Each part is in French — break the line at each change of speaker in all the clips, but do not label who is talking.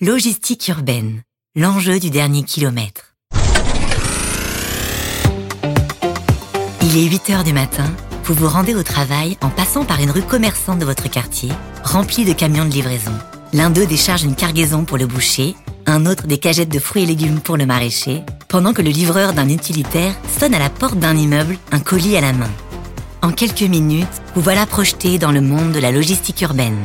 Logistique urbaine, l'enjeu du dernier kilomètre. Il est 8 heures du matin, vous vous rendez au travail en passant par une rue commerçante de votre quartier, remplie de camions de livraison. L'un d'eux décharge une cargaison pour le boucher, un autre des cagettes de fruits et légumes pour le maraîcher, pendant que le livreur d'un utilitaire sonne à la porte d'un immeuble, un colis à la main. En quelques minutes, vous voilà projeté dans le monde de la logistique urbaine.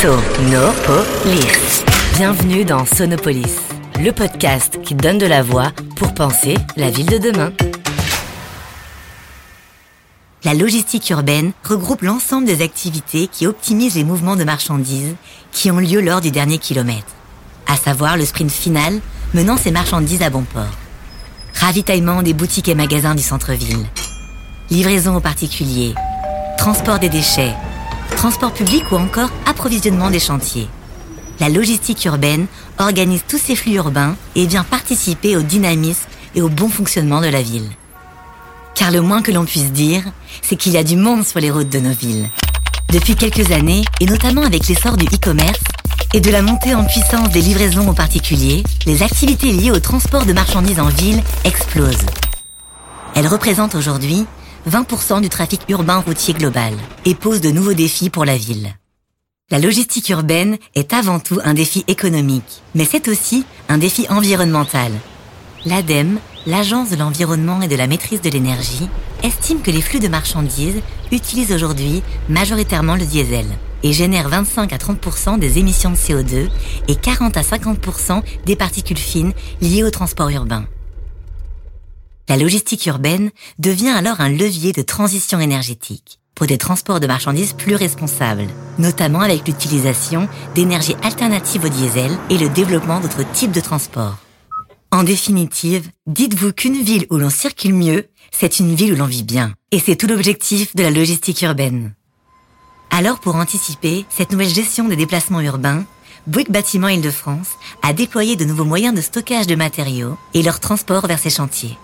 Sonopolis. Bienvenue dans Sonopolis, le podcast qui donne de la voix pour penser la ville de demain. La logistique urbaine regroupe l'ensemble des activités qui optimisent les mouvements de marchandises qui ont lieu lors du dernier kilomètre, à savoir le sprint final menant ces marchandises à bon port. Ravitaillement des boutiques et magasins du centre-ville, livraison aux particuliers, transport des déchets, transport public ou encore approvisionnement des chantiers. La logistique urbaine organise tous ces flux urbains et vient participer au dynamisme et au bon fonctionnement de la ville. Car le moins que l'on puisse dire, c'est qu'il y a du monde sur les routes de nos villes. Depuis quelques années, et notamment avec l'essor du e-commerce et de la montée en puissance des livraisons aux particuliers, les activités liées au transport de marchandises en ville explosent. Elles représentent aujourd'hui 20% du trafic urbain routier global et pose de nouveaux défis pour la ville. La logistique urbaine est avant tout un défi économique, mais c'est aussi un défi environnemental. L'ADEME, l'Agence de l'environnement et de la maîtrise de l'énergie, estime que les flux de marchandises utilisent aujourd'hui majoritairement le diesel et génèrent 25 à 30% des émissions de CO2 et 40 à 50% des particules fines liées au transport urbain. La logistique urbaine devient alors un levier de transition énergétique pour des transports de marchandises plus responsables, notamment avec l'utilisation d'énergies alternatives au diesel et le développement d'autres types de transports. En définitive, dites-vous qu'une ville où l'on circule mieux, c'est une ville où l'on vit bien. Et c'est tout l'objectif de la logistique urbaine. Alors pour anticiper cette nouvelle gestion des déplacements urbains, Bouygues Bâtiment Île-de-France a déployé de nouveaux moyens de stockage de matériaux et leur transport vers ces chantiers.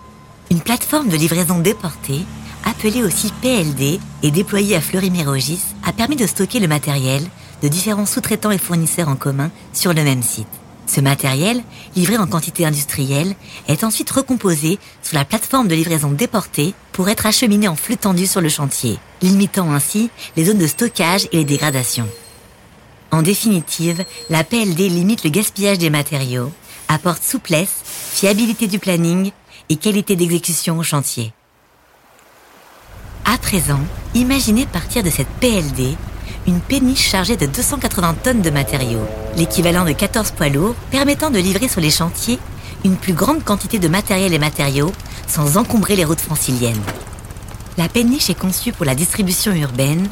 Une plateforme de livraison déportée, appelée aussi PLD et déployée à Fleury-Mérogis, a permis de stocker le matériel de différents sous-traitants et fournisseurs en commun sur le même site. Ce matériel, livré en quantité industrielle, est ensuite recomposé sur la plateforme de livraison déportée pour être acheminé en flux tendu sur le chantier, limitant ainsi les zones de stockage et les dégradations. En définitive, la PLD limite le gaspillage des matériaux, apporte souplesse, fiabilité du planning et qualité d'exécution au chantier? À présent, imaginez partir de cette PLD une péniche chargée de 280 tonnes de matériaux, l'équivalent de 14 poids lourds, permettant de livrer sur les chantiers une plus grande quantité de matériel et matériaux sans encombrer les routes franciliennes. La péniche est conçue pour la distribution urbaine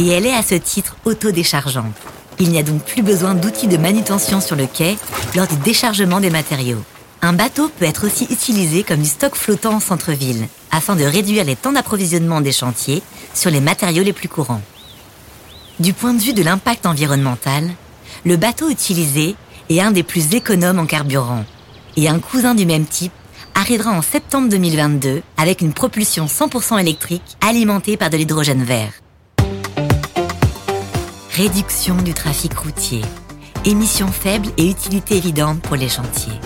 et elle est à ce titre autodéchargeante. Il n'y a donc plus besoin d'outils de manutention sur le quai lors du déchargement des matériaux. Un bateau peut être aussi utilisé comme du stock flottant en centre-ville, afin de réduire les temps d'approvisionnement des chantiers sur les matériaux les plus courants. Du point de vue de l'impact environnemental, le bateau utilisé est un des plus économes en carburant, et un cousin du même type arrivera en septembre 2022 avec une propulsion 100% électrique alimentée par de l'hydrogène vert. Réduction du trafic routier, émissions faibles et utilité évidente pour les chantiers.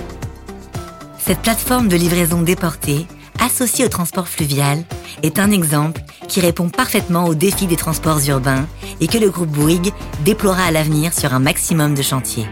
Cette plateforme de livraison déportée, associée au transport fluvial, est un exemple qui répond parfaitement aux défis des transports urbains et que le groupe Bouygues déploiera à l'avenir sur un maximum de chantiers.